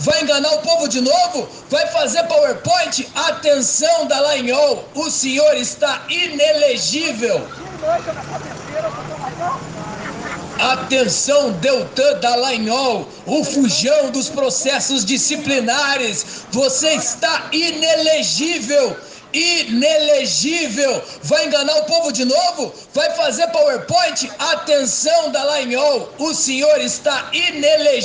Vai enganar o povo de novo? Vai fazer PowerPoint? Atenção, Dallagnol, o senhor está inelegível. Atenção, Deltan Dallagnol, o fujão dos processos disciplinares. Você está inelegível. Inelegível! Vai enganar o povo de novo? Vai fazer PowerPoint? Atenção, Dallagnol, o senhor está inelegível.